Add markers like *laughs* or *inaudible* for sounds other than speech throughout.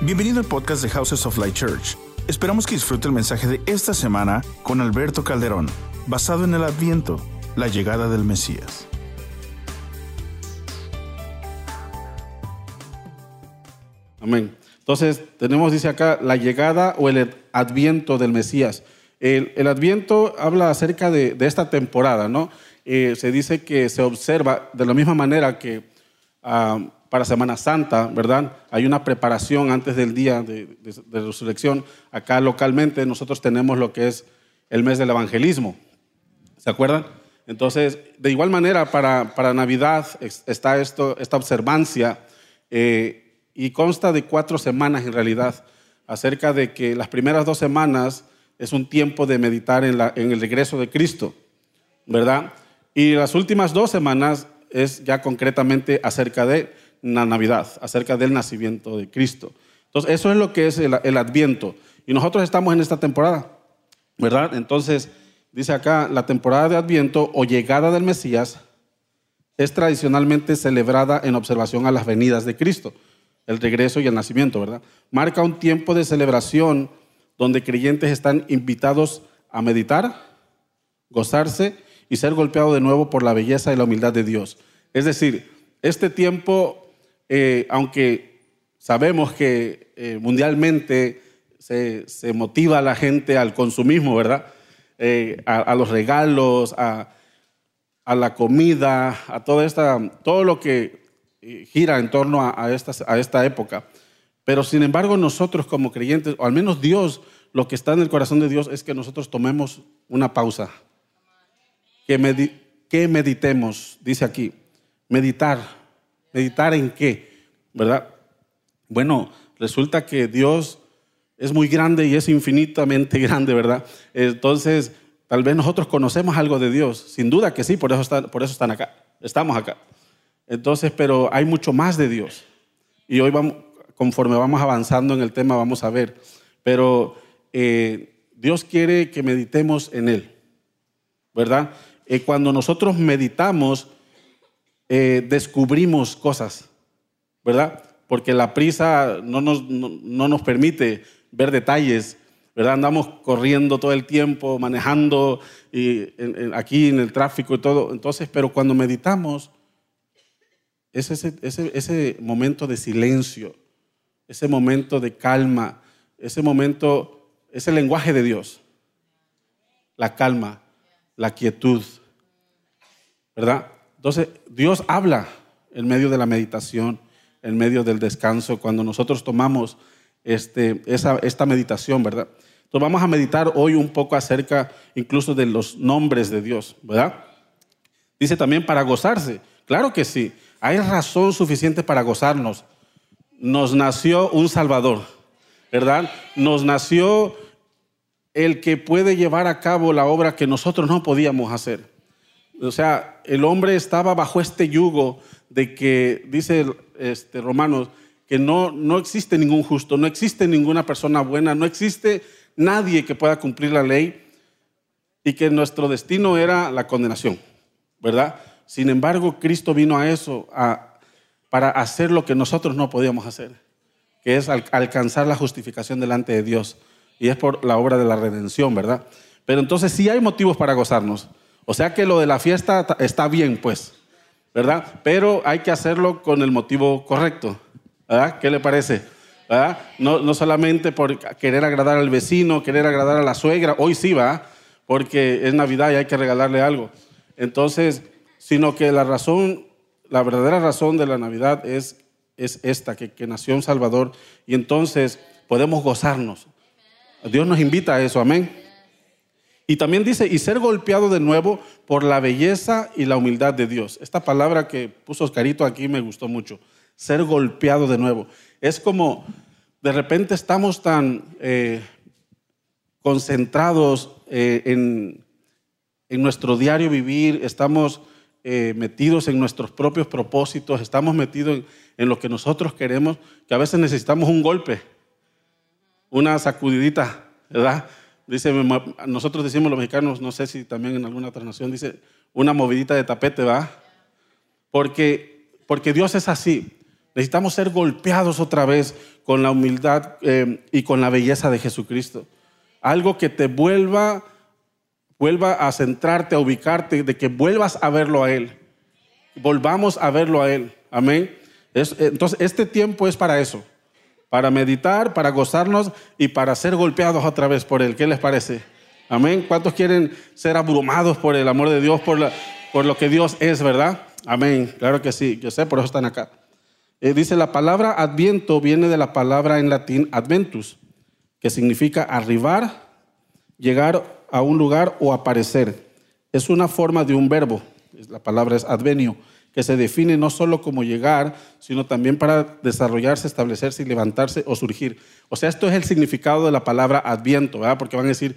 Bienvenido al podcast de Houses of Light Church. Esperamos que disfrute el mensaje de esta semana con Alberto Calderón, basado en el Adviento, la llegada del Mesías. Amén. Entonces, tenemos, dice acá, la llegada o el adviento del Mesías. El, adviento habla acerca de, de esta temporada, ¿no? Eh, se dice que se observa de la misma manera que ah, para Semana Santa, ¿verdad? Hay una preparación antes del día de, resurrección. Acá localmente nosotros tenemos lo que es el mes del evangelismo. ¿Se acuerdan? Entonces, de igual manera, para, para Navidad está esto, esta observancia eh, y consta de cuatro semanas en realidad, acerca de que las primeras dos semanas es un tiempo de meditar en el regreso de Cristo, ¿verdad? Y las últimas dos semanas es ya concretamente acerca de la Navidad, acerca del nacimiento de Cristo. Entonces, eso es lo que es el, el Adviento. Y nosotros estamos en esta temporada, ¿verdad? Entonces, dice acá, la temporada de Adviento o llegada del Mesías es tradicionalmente celebrada en observación a las venidas de Cristo, el regreso y el nacimiento, ¿verdad? Marca un tiempo de celebración donde creyentes están invitados a meditar, gozarse y ser golpeado de nuevo por la belleza y la humildad de Dios. Es decir, este tiempo, eh, aunque sabemos que eh, mundialmente se, motiva a la gente al consumismo, ¿verdad? Eh, a, los regalos, a, la comida, a toda esta, todo lo que gira en torno a, esta, época. Pero sin embargo nosotros como creyentes, o al menos Dios, lo que está en el corazón de Dios es que nosotros tomemos una pausa que, que meditemos, dice aquí, meditar. ¿Meditar en qué? ¿Verdad? Bueno, resulta que Dios es muy grande y es infinitamente *laughs* grande, ¿verdad? Entonces, tal vez nosotros conocemos algo de Dios, sin duda que sí, por eso están, por eso están acá, estamos acá. Entonces, pero hay mucho más de Dios. Y hoy vamos, conforme vamos avanzando en el tema, vamos a ver. Pero eh, Dios quiere que meditemos en Él, ¿verdad? eh, cuando nosotros meditamos, eh, descubrimos cosas, ¿verdad? Porque la prisa no nos, no, no nos permite ver detalles, ¿verdad? Andamos corriendo todo el tiempo, manejando aquí en el tráfico y todo. Entonces, pero cuando meditamos, es ese, ese momento de silencio, ese momento de calma, ese momento, ese lenguaje de Dios, la calma, la quietud, ¿verdad? Entonces, Dios habla en medio de la meditación, en medio del descanso, cuando nosotros tomamos este, esta meditación, ¿verdad? Entonces vamos a meditar hoy un poco acerca incluso de los nombres de Dios, ¿verdad? Dice también para gozarse. Claro que sí, hay razón suficiente para gozarnos. Nos nació un Salvador, ¿verdad? Nos nació el que puede llevar a cabo la obra que nosotros no podíamos hacer. O sea, el hombre estaba bajo este yugo de que, dice este, Romanos, que no, no existe ningún justo, no existe ninguna persona buena, no existe nadie que pueda cumplir la ley y que nuestro destino era la condenación, ¿verdad? Sin embargo, Cristo vino a eso, a, para hacer lo que nosotros no podíamos hacer, que es al, alcanzar la justificación delante de Dios y es por la obra de la redención, ¿verdad? Pero entonces sí hay motivos para gozarnos. O sea que lo de la fiesta está bien, pues, ¿verdad? Pero hay que hacerlo con el motivo correcto, ¿verdad? ¿Qué le parece? ¿verdad? No, no solamente por querer agradar al vecino, querer agradar a la suegra, hoy sí va, porque es Navidad y hay que regalarle algo. Entonces, sino que la razón, la verdadera razón de la Navidad es, es esta, que, que nació un Salvador y entonces podemos gozarnos. Dios nos invita a eso, amén. Y también dice, y ser golpeado de nuevo por la belleza y la humildad de Dios. Esta palabra que puso Oscarito aquí me gustó mucho. Ser golpeado de nuevo. Es como, de repente estamos tan eh, concentrados eh, en, en, nuestro diario vivir, estamos eh, metidos en nuestros propios propósitos, estamos metidos en, en lo que nosotros queremos, que a veces necesitamos un golpe, una sacudidita, ¿verdad? Dice, nosotros decimos los mexicanos, no sé si también en alguna otra nación, dice, una movidita de tapete, ¿va? Porque, porque Dios es así. Necesitamos ser golpeados otra vez con la humildad eh, y con la belleza de Jesucristo. Algo que te vuelva, vuelva a centrarte, a ubicarte, de que vuelvas a verlo a Él. Volvamos a verlo a Él. Amén. entonces, este tiempo es para eso, para meditar, para gozarnos y para ser golpeados otra vez por Él. ¿Qué les parece? Amén. ¿Cuántos quieren ser abrumados por el amor de Dios, por, la, por lo que Dios es, verdad? Amén. Claro que sí. Yo sé, por eso están acá. Eh, dice la palabra adviento viene de la palabra en latín adventus, que significa arribar, llegar a un lugar o aparecer. Es una forma de un verbo. La palabra es advenio, que se define no solo como llegar, sino también para desarrollarse, establecerse y levantarse o surgir. O sea, esto es el significado de la palabra adviento, ¿verdad? Porque van a decir,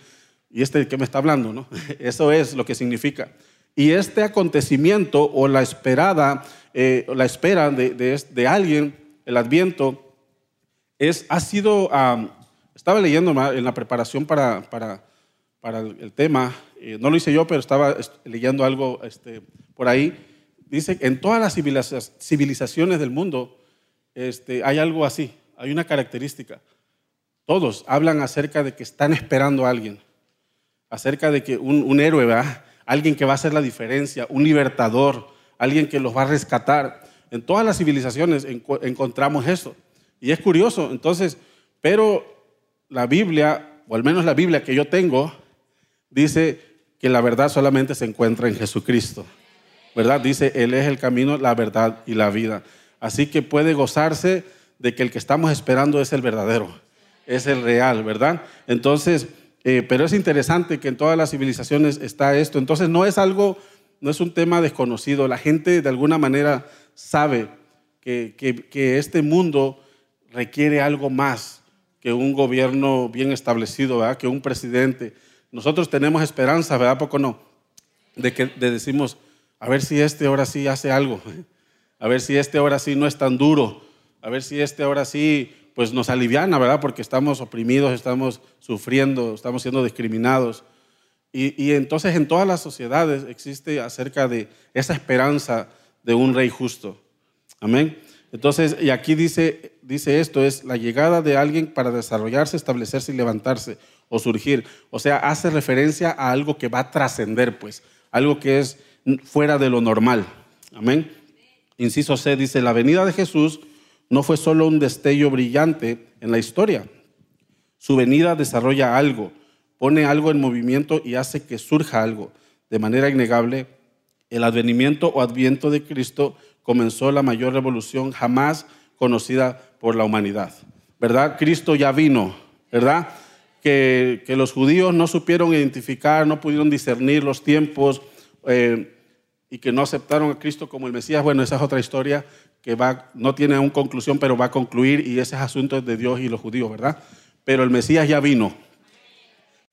¿Y este qué me está hablando? No? *laughs* Eso es lo que significa. Y este acontecimiento o la esperada, eh, la espera de, de, alguien, el adviento, es, ha sido, estaba leyendo en la preparación para, para, para el, tema, eh, no lo hice yo, pero estaba leyendo algo este, por ahí, dice, en todas las civilizaciones del mundo este, hay algo así, hay una característica. Todos hablan acerca de que están esperando a alguien acerca de que un, héroe, ¿verdad? Alguien que va a hacer la diferencia, un libertador, alguien que los va a rescatar. En todas las civilizaciones encontramos eso. Y es curioso, entonces, pero la Biblia, o al menos la Biblia que yo tengo, dice que la verdad solamente se encuentra en Jesucristo. ¿Verdad? Dice, Él es el camino, la verdad y la vida. Así que puede gozarse de que el que estamos esperando es el verdadero, es el real, ¿verdad? Entonces, eh, pero es interesante que en todas las civilizaciones está esto. Entonces no es algo, no es un tema desconocido. La gente de alguna manera sabe que, que, este mundo requiere algo más que un gobierno bien establecido, ¿verdad? que un presidente. Nosotros tenemos esperanza, ¿verdad? ¿Poco no? De que de decimos, a ver si este ahora sí hace algo, a ver si este ahora sí no es tan duro, a ver si este ahora sí pues nos aliviana, ¿verdad? Porque estamos oprimidos, estamos sufriendo, estamos siendo discriminados. Y, entonces en todas las sociedades existe acerca de esa esperanza de un rey justo. Amén. Entonces, y aquí dice, dice esto, es la llegada de alguien para desarrollarse, establecerse y levantarse o surgir. O sea, hace referencia a algo que va a trascender, pues, algo que es fuera de lo normal. Amén. Inciso C dice, la venida de Jesús no fue solo un destello brillante en la historia. Su venida desarrolla algo, pone algo en movimiento y hace que surja algo. De manera innegable, el advenimiento o adviento de Cristo comenzó la mayor revolución jamás conocida por la humanidad. ¿Verdad? Cristo ya vino, ¿verdad? Que, los judíos no supieron identificar, no pudieron discernir los tiempos eh, y que no aceptaron a Cristo como el Mesías. Bueno, esa es otra historia, que va, no tiene aún conclusión, pero va a concluir y ese es asunto de Dios y los judíos, ¿verdad? Pero el Mesías ya vino.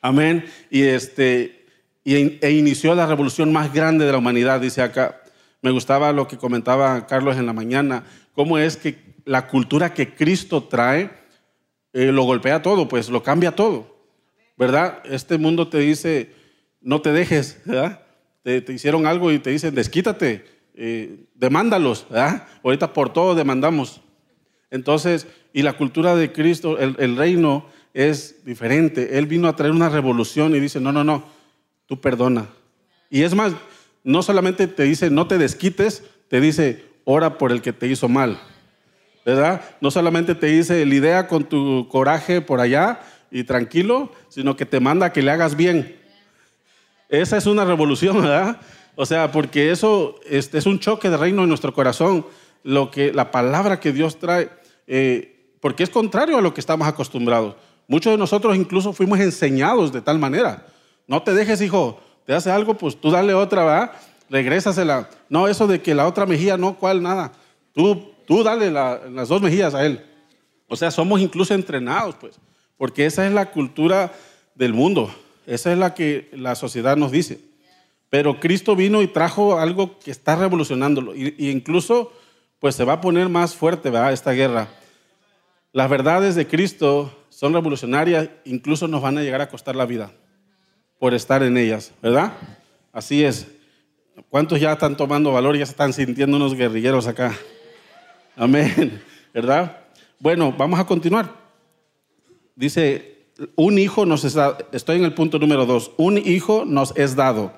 Amén. Y este, e inició la revolución más grande de la humanidad, dice acá. Me gustaba lo que comentaba Carlos en la mañana, cómo es que la cultura que Cristo trae eh, lo golpea todo, pues lo cambia todo, ¿verdad? Este mundo te dice, no te dejes, ¿verdad? Te, hicieron algo y te dicen, desquítate, eh, demándalos, Ahorita por todo demandamos. Entonces, y la cultura de Cristo, el, reino es diferente. Él vino a traer una revolución y dice, no, no, no, tú perdona. Y es más, no solamente te dice, no te desquites, te dice, ora por el que te hizo mal. ¿Verdad? No solamente te dice, idea con tu coraje por allá y tranquilo, sino que te manda que le hagas bien. Esa es una revolución, ¿verdad? O sea, porque eso es, un choque de reino en nuestro corazón, lo que, la palabra que Dios trae, eh, porque es contrario a lo que estamos acostumbrados. Muchos de nosotros incluso fuimos enseñados de tal manera. No te dejes, hijo, te hace algo, pues tú dale otra, ¿verdad? Regrésasela. No, eso de que la otra mejilla, no, cuál, nada. Tú, tú dale las dos mejillas a él. O sea, somos incluso entrenados, pues, porque esa es la cultura del mundo. Esa es la que la sociedad nos dice. Pero Cristo vino y trajo algo que está revolucionándolo. Y, incluso, pues se va a poner más fuerte, ¿verdad? Esta guerra. Las verdades de Cristo son revolucionarias, incluso nos van a llegar a costar la vida por estar en ellas, ¿verdad? Así es. ¿Cuántos ya están tomando valor ya se están sintiendo unos guerrilleros acá? Amén, ¿verdad? Bueno, vamos a continuar. Dice, un hijo nos es dado, estoy en el punto número dos, un hijo nos es dado.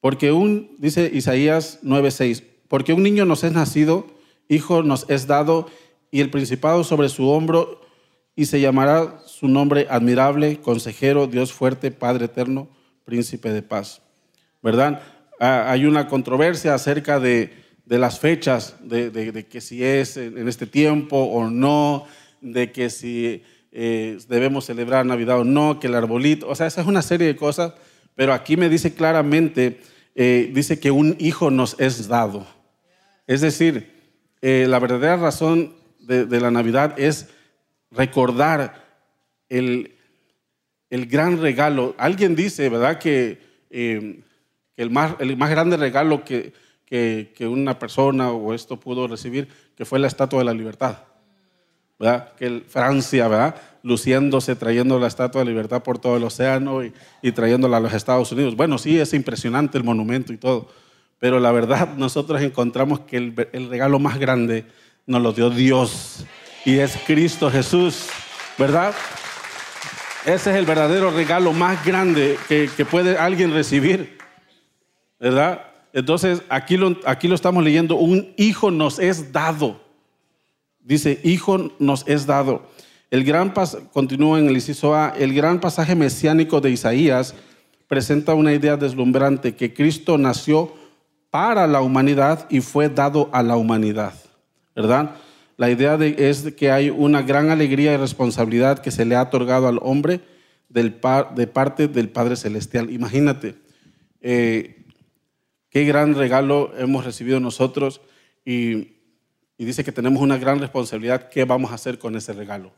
Porque un, dice Isaías 9:6, porque un niño nos es nacido, hijo nos es dado, y el principado sobre su hombro, y se llamará su nombre admirable, consejero, Dios fuerte, Padre eterno, príncipe de paz. ¿Verdad? Ah, hay una controversia acerca de, las fechas, de, que si es en este tiempo o no, de que si eh, debemos celebrar Navidad o no, que el arbolito, o sea, esa es una serie de cosas, pero aquí me dice claramente, eh, dice que un hijo nos es dado. Es decir, eh, la verdadera razón de, la Navidad es recordar el, el, gran regalo. Alguien dice, ¿verdad?, que, eh, el, más, el, más, grande regalo que, que, que, una persona o esto pudo recibir, que fue la Estatua de la Libertad. ¿Verdad? Que Francia, ¿verdad? Luciéndose, trayendo la Estatua de Libertad por todo el océano y, trayéndola a los Estados Unidos. Bueno, sí, es impresionante el monumento y todo pero la verdad, *laughs* nosotros encontramos que el, regalo más grande nos lo dio Dios y es Cristo Jesús, ¿verdad? Ese es el verdadero regalo más grande que, puede alguien recibir, ¿verdad? Entonces, aquí lo, aquí lo estamos leyendo, un hijo nos es dado. Dice, hijo nos es dado. El gran continúa en el inciso A, el gran pasaje mesiánico de Isaías presenta una idea deslumbrante que Cristo nació para la humanidad y fue dado a la humanidad, ¿verdad? La idea es que hay una gran alegría y responsabilidad que se le ha otorgado al hombre del de parte del Padre Celestial. Imagínate, eh, qué gran regalo hemos recibido nosotros y, dice que tenemos una gran responsabilidad. ¿Qué vamos a hacer con ese regalo?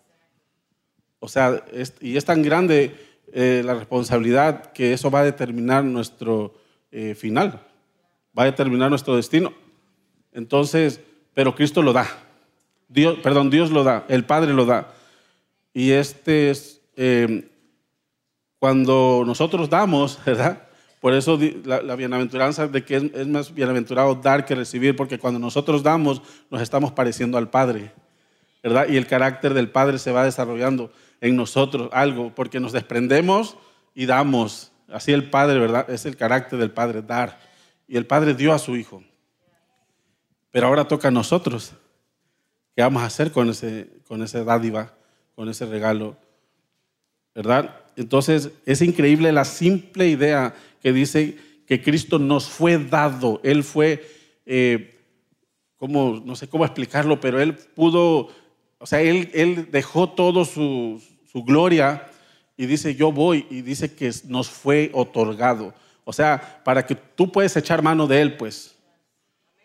O sea, y es tan grande eh, la responsabilidad que eso va a determinar nuestro eh, final va a determinar nuestro destino. Entonces, pero Cristo lo da. Dios, perdón, Dios lo da, el Padre lo da. Y este es eh, cuando nosotros damos, *laughs* ¿verdad? Por eso la, bienaventuranza de que es, más bienaventurado dar que recibir, porque cuando nosotros damos nos estamos pareciendo al Padre, ¿verdad? Y el carácter del Padre se va desarrollando en nosotros algo, porque nos desprendemos y damos. Así el Padre, ¿verdad? Es el carácter del Padre, dar y el Padre dio a su Hijo. Pero ahora toca a nosotros. ¿Qué vamos a hacer con ese, con ese dádiva, con ese regalo? ¿Verdad? Entonces es increíble la simple idea que dice que Cristo nos fue dado. Él fue, eh, como, no sé cómo explicarlo, pero Él pudo, o sea, Él, él dejó todo su, su gloria y dice, yo voy, y dice que nos fue otorgado. O sea, para que tú puedes echar mano de Él, pues.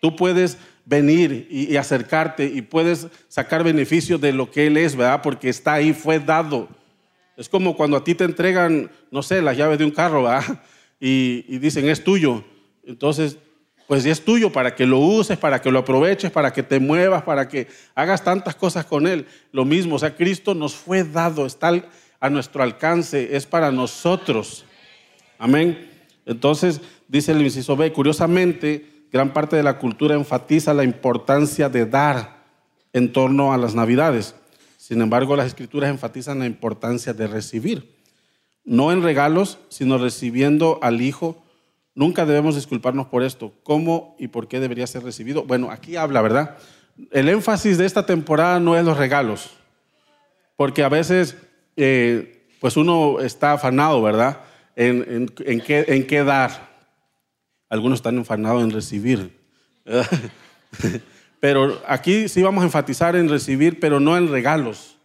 Tú puedes venir y, acercarte y puedes sacar beneficio de lo que Él es, ¿verdad? Porque está ahí, fue dado. Es como cuando a ti te entregan, no sé, las llaves de un carro, ¿verdad? Y, dicen, es tuyo. Entonces, pues es tuyo para que lo uses, para que lo aproveches, para que te muevas, para que hagas tantas cosas con Él. Lo mismo, o sea, Cristo nos fue dado, está a nuestro alcance, es para nosotros. Amén. Entonces, dice el inciso B, curiosamente, gran parte de la cultura enfatiza la importancia de dar en torno a las navidades. Sin embargo, las escrituras enfatizan la importancia de recibir. No en regalos, sino recibiendo al Hijo. Nunca debemos disculparnos por esto. ¿Cómo y por qué debería ser recibido? Bueno, aquí habla, ¿verdad? El énfasis de esta temporada no es los regalos, porque a veces, eh, pues uno está afanado, ¿verdad? en, qué, en qué dar. Algunos están enfanados en recibir. *laughs* Pero aquí sí vamos a enfatizar en recibir, pero no en regalos,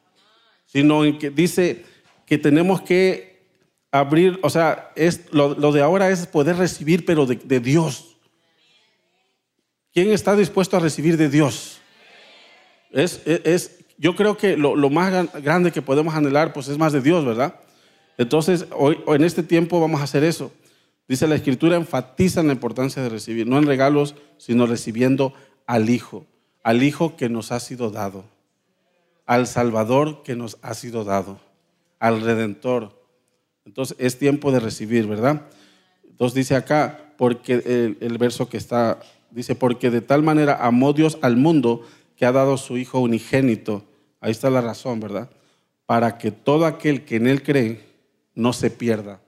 sino en que dice que tenemos que abrir, o sea, es, lo, de ahora es poder recibir, pero de, Dios. ¿Quién está dispuesto a recibir de Dios? Es, es, yo creo que lo, lo, más grande que podemos anhelar, pues es más de Dios, ¿verdad? Entonces, hoy, en este tiempo vamos a hacer eso. Dice la Escritura, enfatiza la importancia de recibir, no en regalos, sino recibiendo al Hijo, al Hijo que nos ha sido dado, al Salvador que nos ha sido dado, al Redentor. Entonces, es tiempo de recibir, ¿verdad? Entonces dice acá, porque el, verso que está Dice, porque de tal manera amó Dios al mundo que ha dado su Hijo unigénito. Ahí está la razón, ¿verdad? Para que todo aquel que en Él cree no se pierda,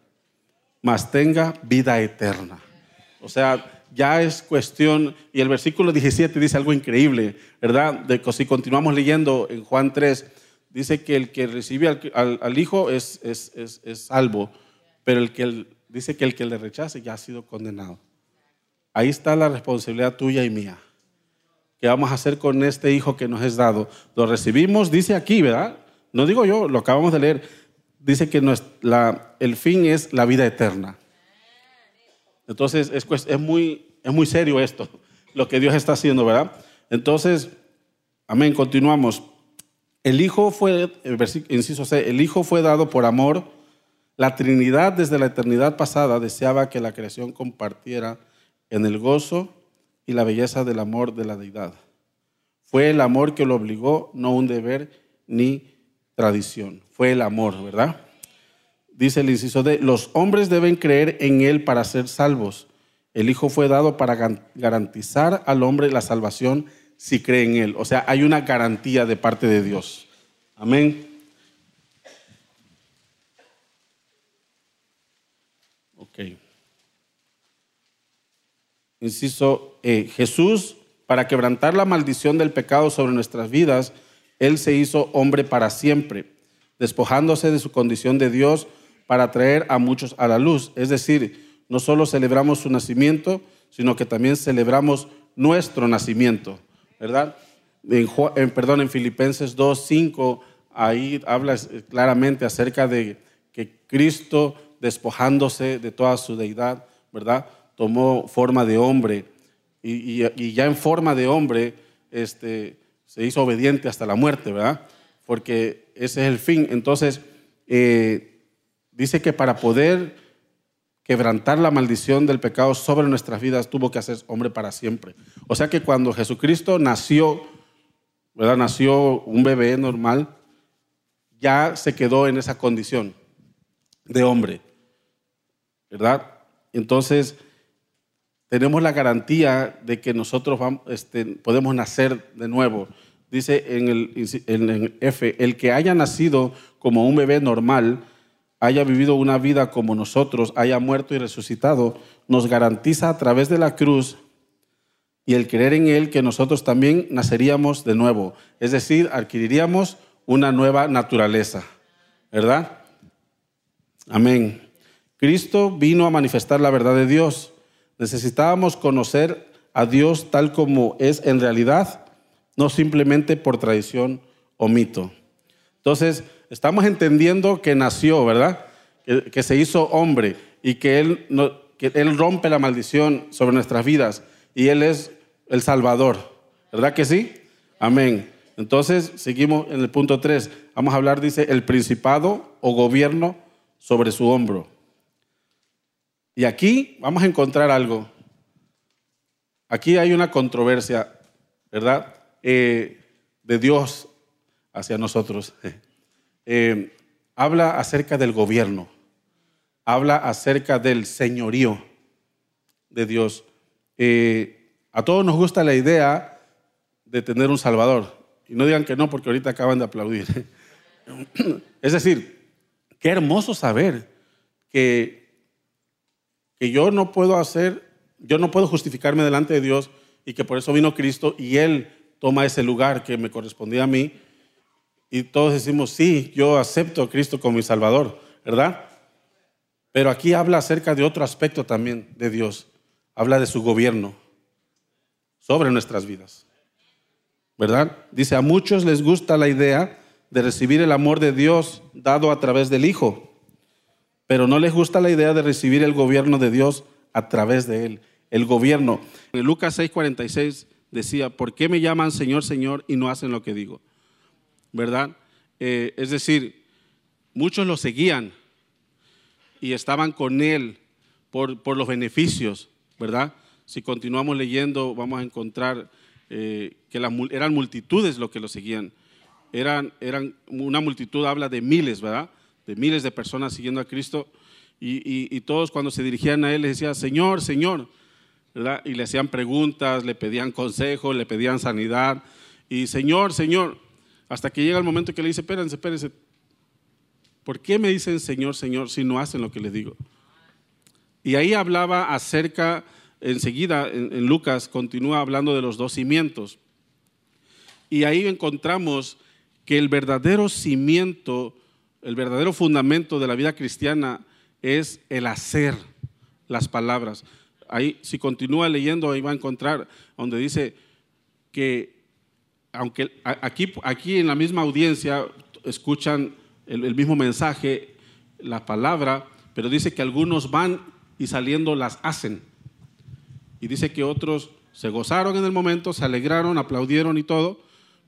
mas tenga vida eterna. O sea, ya es cuestión, y el versículo 17 dice algo increíble, ¿verdad? De, si continuamos leyendo en Juan 3, dice que el que recibe al, Hijo es, es, es, salvo, pero el que dice que el que le rechace ya ha sido condenado. Ahí está la responsabilidad tuya y mía. ¿Qué vamos a hacer con este Hijo que nos es dado? Lo recibimos, dice aquí, ¿verdad? No digo yo, lo acabamos de leer. Dice que el fin es la vida eterna. Entonces es, es, muy, es muy serio esto, lo que Dios está haciendo, ¿verdad? Entonces, amén, continuamos. El Hijo fue, inciso el Hijo fue dado por amor. La Trinidad desde la eternidad pasada deseaba que la creación compartiera en el gozo y la belleza del amor de la deidad. Fue el amor que lo obligó, no un deber ni tradición. Fue el amor, ¿verdad? dice el inciso de, los hombres deben creer en Él para ser salvos. El Hijo fue dado para garantizar al hombre la salvación si cree en Él. O sea, hay una garantía de parte de Dios. Amén. Ok. Inciso E. Jesús, para quebrantar la maldición del pecado sobre nuestras vidas, Él se hizo hombre para siempre, despojándose de su condición de Dios para traer a muchos a la luz. Es decir, no solo celebramos su nacimiento, sino que también celebramos nuestro nacimiento, ¿verdad? En, perdón, en Filipenses 2, 5, ahí habla claramente acerca de que Cristo, despojándose de toda su deidad, ¿verdad? Tomó forma de hombre y, ya en forma de hombre este, se hizo obediente hasta la muerte, ¿verdad? Porque ese es el fin. Entonces, eh, Dice que para poder quebrantar la maldición del pecado sobre nuestras vidas tuvo que hacer hombre para siempre. O sea que cuando Jesucristo nació, ¿verdad? Nació un bebé normal, ya se quedó en esa condición de hombre, ¿verdad? Entonces, tenemos la garantía de que nosotros vamos, este, podemos nacer de nuevo. Dice en el, en el F, el que haya nacido como un bebé normal, haya vivido una vida como nosotros, haya muerto y resucitado, nos garantiza a través de la cruz y el creer en Él que nosotros también naceríamos de nuevo, es decir, adquiriríamos una nueva naturaleza, ¿verdad? Amén. Cristo vino a manifestar la verdad de Dios. Necesitábamos conocer a Dios tal como es en realidad, no simplemente por tradición o mito. Entonces, estamos entendiendo que nació, ¿verdad? Que, se hizo hombre y que él, rompe la maldición sobre nuestras vidas y Él es el Salvador. ¿Verdad que sí? Amén. Entonces, seguimos en el punto 3. Vamos a hablar, dice, el principado o gobierno sobre su hombro. Y aquí vamos a encontrar algo. Aquí hay una controversia, ¿verdad? Eh, de Dios hacia nosotros. Eh, habla acerca del gobierno, habla acerca del señorío de Dios. Eh, a todos nos gusta la idea de tener un Salvador. Y no digan que no, porque ahorita acaban de aplaudir. *laughs* Es decir, qué hermoso saber que, que yo no puedo hacer, yo no puedo justificarme delante de Dios y que por eso vino Cristo y Él toma ese lugar que me correspondía a mí y todos decimos, sí, yo acepto a Cristo como mi Salvador, ¿verdad? Pero aquí habla acerca de otro aspecto también de Dios. Habla de su gobierno sobre nuestras vidas. ¿Verdad? Dice, a muchos les gusta la idea de recibir el amor de Dios dado a través del Hijo, pero no les gusta la idea de recibir el gobierno de Dios a través de Él. El gobierno. En Lucas 6:46 decía, ¿por qué me llaman Señor, Señor y no hacen lo que digo? ¿Verdad? Eh, es decir, muchos lo seguían y estaban con él por, por los beneficios, ¿verdad? Si continuamos leyendo, vamos a encontrar eh, que eran multitudes lo que lo seguían. Eran, eran, una multitud habla de miles, ¿verdad? De miles de personas siguiendo a Cristo. Y, y, todos cuando se dirigían a Él les decían, Señor, Señor. ¿verdad? Y le hacían preguntas, le pedían consejo, le pedían sanidad. Y Señor, Señor, hasta que llega el momento que le dice, espérense, espérense, ¿por qué me dicen Señor, Señor si no hacen lo que les digo? Y ahí hablaba acerca, enseguida en, Lucas continúa hablando de los dos cimientos. Y ahí encontramos que el verdadero cimiento, el verdadero fundamento de la vida cristiana es el hacer las palabras. Ahí, si continúa leyendo, ahí va a encontrar donde dice que, aunque aquí, aquí en la misma audiencia escuchan el, mismo mensaje, la palabra, pero dice que algunos van y saliendo las hacen. Y dice que otros se gozaron en el momento, se alegraron, aplaudieron y todo,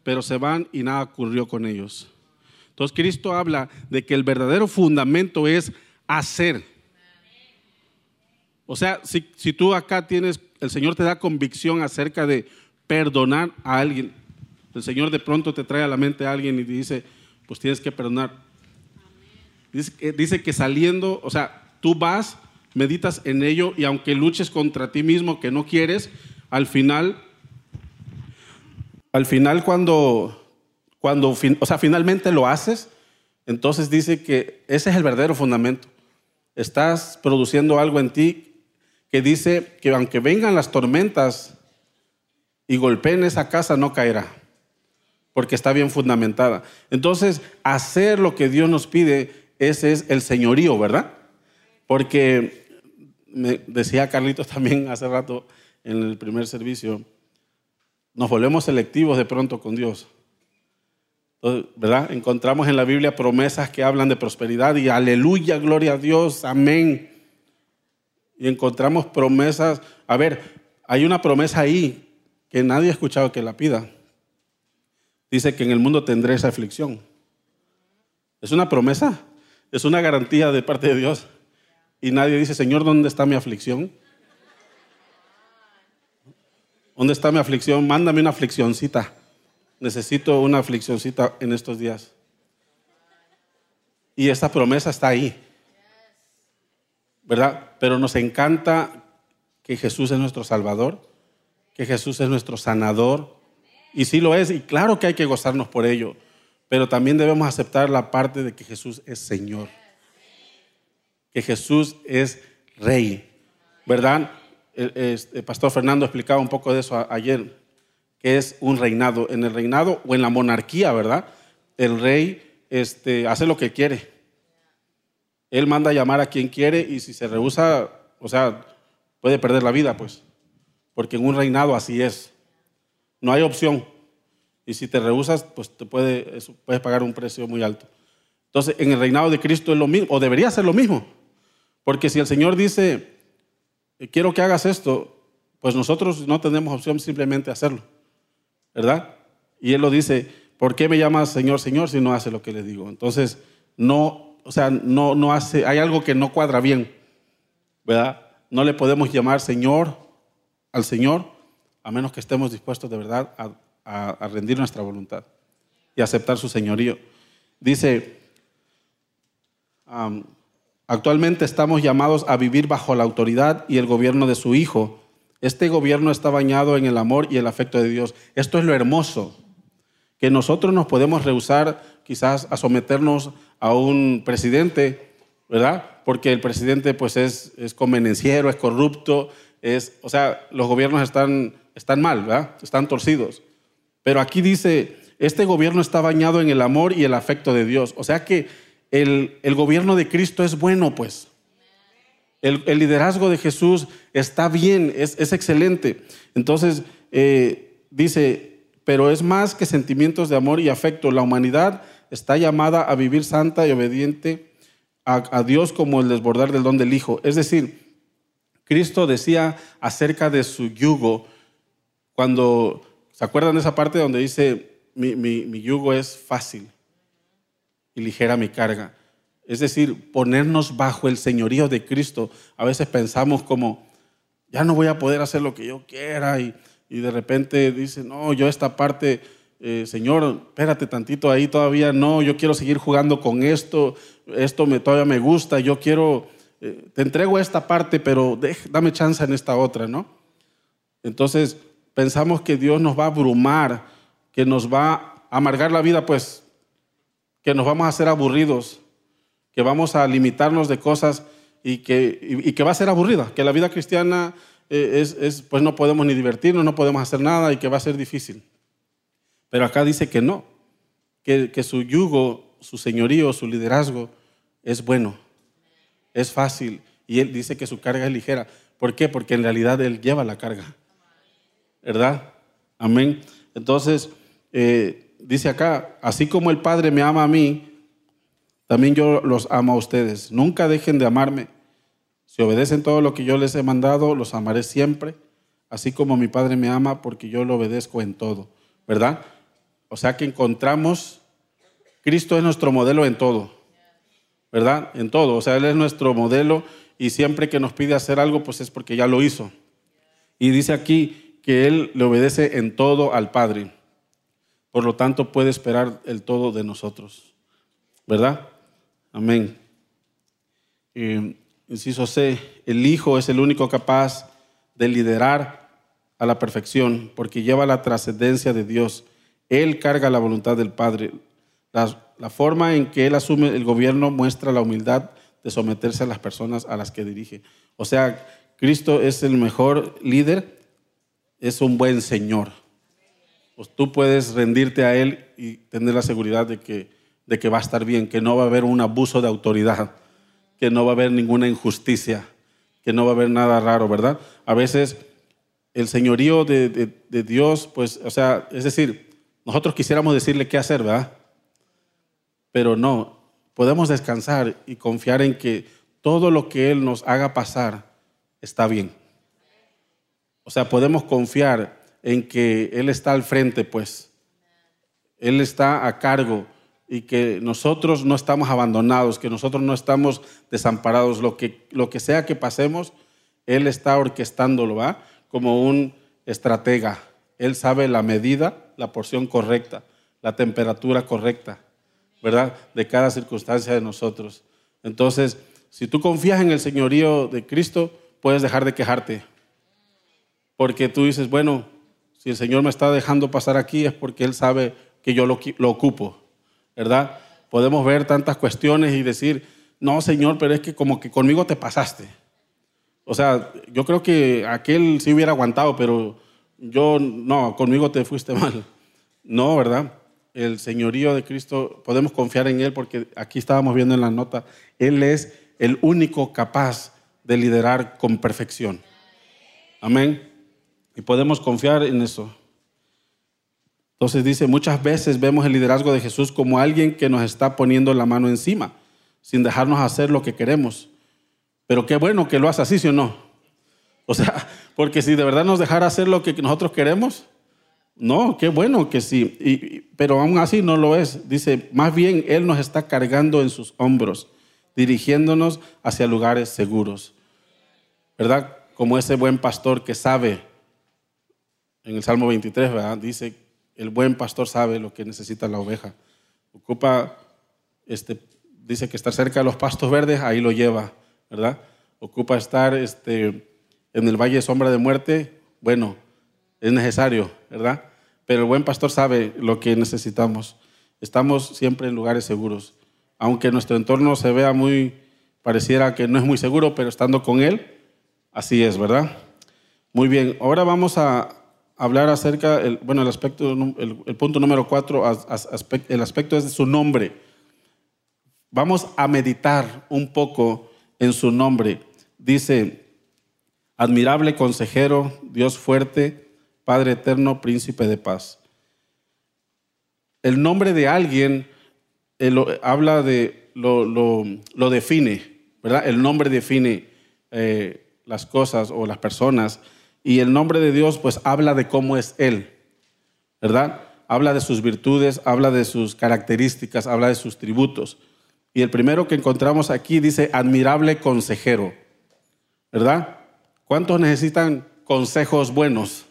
pero se van y nada ocurrió con ellos. Entonces Cristo habla de que el verdadero fundamento es hacer. O sea, si, si, tú acá tienes, el Señor te da convicción acerca de perdonar a alguien, el Señor de pronto te trae a la mente a alguien y dice, pues tienes que perdonar. Dice, que saliendo, o sea, tú vas, meditas en ello y aunque luches contra ti mismo que no quieres, al final, al final cuando, cuando, o sea, finalmente lo haces, entonces dice que ese es el verdadero fundamento. Estás produciendo algo en ti que dice que aunque vengan las tormentas y golpeen esa casa, no caerá, porque está bien fundamentada. Entonces, hacer lo que Dios nos pide ese es el señorío, ¿verdad? Porque me decía Carlitos *laughs* también hace rato en el primer servicio, nos volvemos selectivos de pronto con Dios. ¿Verdad? Encontramos en la Biblia promesas que hablan de prosperidad y aleluya, gloria a Dios, amén. Y encontramos promesas, a ver, hay una promesa ahí que nadie ha escuchado que la pida. Dice que en el mundo tendré esa aflicción. ¿Es una promesa? Es una garantía de parte de Dios. Y nadie dice, Señor, ¿dónde está mi aflicción? ¿Dónde está mi aflicción? Mándame una afliccioncita. Necesito una afliccioncita en estos días. Y esta promesa está ahí. ¿Verdad? Pero nos encanta que Jesús es nuestro Salvador, que Jesús es nuestro sanador. Y sí lo es, y claro que hay que gozarnos por ello pero también debemos aceptar la parte de que Jesús es Señor, que Jesús es Rey, ¿verdad? El, pastor Fernando explicaba un poco de eso ayer, que es un reinado. En el reinado o en la monarquía, ¿verdad? El rey este, hace lo que quiere. Él manda a llamar a quien quiere y si se rehúsa, o sea, puede perder la vida, pues. Porque en un reinado así es. No hay opción. Y si te rehusas, pues te puede, puedes pagar un precio muy alto. Entonces, en el reinado de Cristo es lo mismo, o debería ser lo mismo. Porque si el Señor dice, quiero que hagas esto, pues nosotros no tenemos opción simplemente hacerlo. ¿Verdad? Y Él lo dice, ¿por qué me llamas Señor, Señor si no hace lo que le digo? Entonces, no, o sea, no, no hace, hay algo que no cuadra bien. ¿Verdad? No le podemos llamar Señor al Señor a menos que estemos dispuestos de verdad a a, rendir nuestra voluntad y aceptar su señorío. Dice, actualmente estamos llamados a vivir bajo la autoridad y el gobierno de su Hijo. Este gobierno está bañado en el amor y el afecto de Dios. Esto es lo hermoso, que nosotros nos podemos rehusar quizás a someternos a un presidente, ¿verdad? Porque el presidente pues es, es convenenciero, es corrupto, es, o sea, los gobiernos están, están mal, ¿verdad? Están torcidos. Pero aquí dice, este gobierno está bañado en el amor y el afecto de Dios. O sea que el, gobierno de Cristo es bueno, pues. El, liderazgo de Jesús está bien, es, excelente. Entonces, eh, dice, pero es más que sentimientos de amor y afecto. La humanidad está llamada a vivir santa y obediente a, a Dios como el desbordar del don del Hijo. Es decir, Cristo decía acerca de su yugo cuando ¿Se acuerdan de esa parte donde dice, mi, yugo es fácil y ligera mi carga? Es decir, ponernos bajo el señorío de Cristo. A veces pensamos como, ya no voy a poder hacer lo que yo quiera y, de repente dice, no, yo esta parte, eh, Señor, espérate tantito ahí, todavía no, yo quiero seguir jugando con esto, esto me, todavía me gusta, yo quiero, eh, te entrego esta parte, pero dame chance en esta otra, ¿no? Entonces pensamos que Dios nos va a abrumar, que nos va a amargar la vida, pues que nos vamos a hacer aburridos, que vamos a limitarnos de cosas y que, va a ser aburrida, que la vida cristiana eh, es, es, pues no podemos ni divertirnos, no podemos hacer nada y que va a ser difícil. Pero acá dice que no, que, que su yugo, su señorío, su liderazgo es bueno, es fácil y él dice que su carga es ligera. ¿Por qué? Porque en realidad él lleva la carga. ¿Verdad? Amén. Entonces, eh, dice acá, así como el Padre me ama a mí, también yo los amo a ustedes. Nunca dejen de amarme. Si obedecen todo lo que yo les he mandado, los amaré siempre, así como mi Padre me ama, porque yo lo obedezco en todo. ¿Verdad? O sea que encontramos, Cristo es nuestro modelo en todo. ¿Verdad? En todo. O sea, Él es nuestro modelo y siempre que nos pide hacer algo, pues es porque ya lo hizo. Y dice aquí que Él le obedece en todo al Padre. Por lo tanto, puede esperar el todo de nosotros. ¿Verdad? Amén. Eh, inciso C, el Hijo es el único capaz de liderar a la perfección porque lleva la trascendencia de Dios. Él carga la voluntad del Padre. La, la, forma en que Él asume el gobierno muestra la humildad de someterse a las personas a las que dirige. O sea, Cristo es el mejor líder, es un buen Señor pues tú puedes rendirte a Él y tener la seguridad de que, de que va a estar bien, que no va a haber un abuso de autoridad, que no va a haber ninguna injusticia, que no va a haber nada raro, ¿verdad? A veces el señorío de, de Dios, pues, o sea, es decir, nosotros quisiéramos decirle qué hacer, ¿verdad? Pero no, podemos descansar y confiar en que todo lo que Él nos haga pasar está bien. O sea, podemos confiar en que Él está al frente, pues. Él está a cargo y que nosotros no estamos abandonados, que nosotros no estamos desamparados. Lo que, lo que sea que pasemos, Él está orquestándolo, ¿va? Como un estratega. Él sabe la medida, la porción correcta, la temperatura correcta, ¿verdad? De cada circunstancia de nosotros. Entonces, si tú confías en el señorío de Cristo, puedes dejar de quejarte. Porque tú dices, bueno, si el Señor me está dejando pasar aquí es porque Él sabe que yo lo, ocupo, ¿verdad? Podemos ver tantas cuestiones y decir, no, Señor, pero es que como que conmigo te pasaste. O sea, yo creo que aquel sí hubiera aguantado, pero yo no, conmigo te fuiste *laughs* mal. No, ¿verdad? El señorío de Cristo, podemos confiar en Él porque aquí estábamos viendo en la nota, Él es el único capaz de liderar con perfección. Amén. Y podemos confiar en eso. Entonces dice, muchas veces vemos el liderazgo de Jesús como alguien que nos está poniendo la mano encima, sin dejarnos hacer lo que queremos. Pero qué bueno que lo hace así, ¿sí o no? O sea, *laughs* porque si de verdad nos dejara hacer lo que nosotros queremos, no, qué bueno que sí. pero aún así no lo es. Dice, más bien Él nos está cargando en sus hombros, dirigiéndonos hacia lugares seguros. ¿Verdad? Como ese buen pastor que sabe en el Salmo 23, ¿verdad? Dice, el buen pastor sabe lo que necesita la oveja. Ocupa, este, dice que estar cerca de los pastos verdes, ahí lo lleva, ¿verdad? Ocupa estar este, en el valle de sombra de muerte, bueno, es necesario, ¿verdad? Pero el buen pastor sabe lo que necesitamos. Estamos siempre en lugares seguros. Aunque nuestro entorno se vea muy, pareciera que no es muy seguro, pero estando con Él, así es, ¿verdad? Muy bien, ahora vamos a, hablar acerca, el, bueno, el, aspecto, el, punto número cuatro, el aspecto es de su nombre. Vamos a meditar un poco en su nombre. Dice, admirable consejero, Dios fuerte, Padre eterno, príncipe de paz. El nombre de alguien habla de, lo, lo, define, ¿verdad? El nombre define eh, las cosas o las personas. Y el nombre de Dios pues habla de cómo es Él, ¿verdad? Habla de sus virtudes, habla de sus características, habla de sus tributos. Y el primero que encontramos aquí dice admirable consejero, ¿verdad? ¿Cuántos necesitan consejos buenos?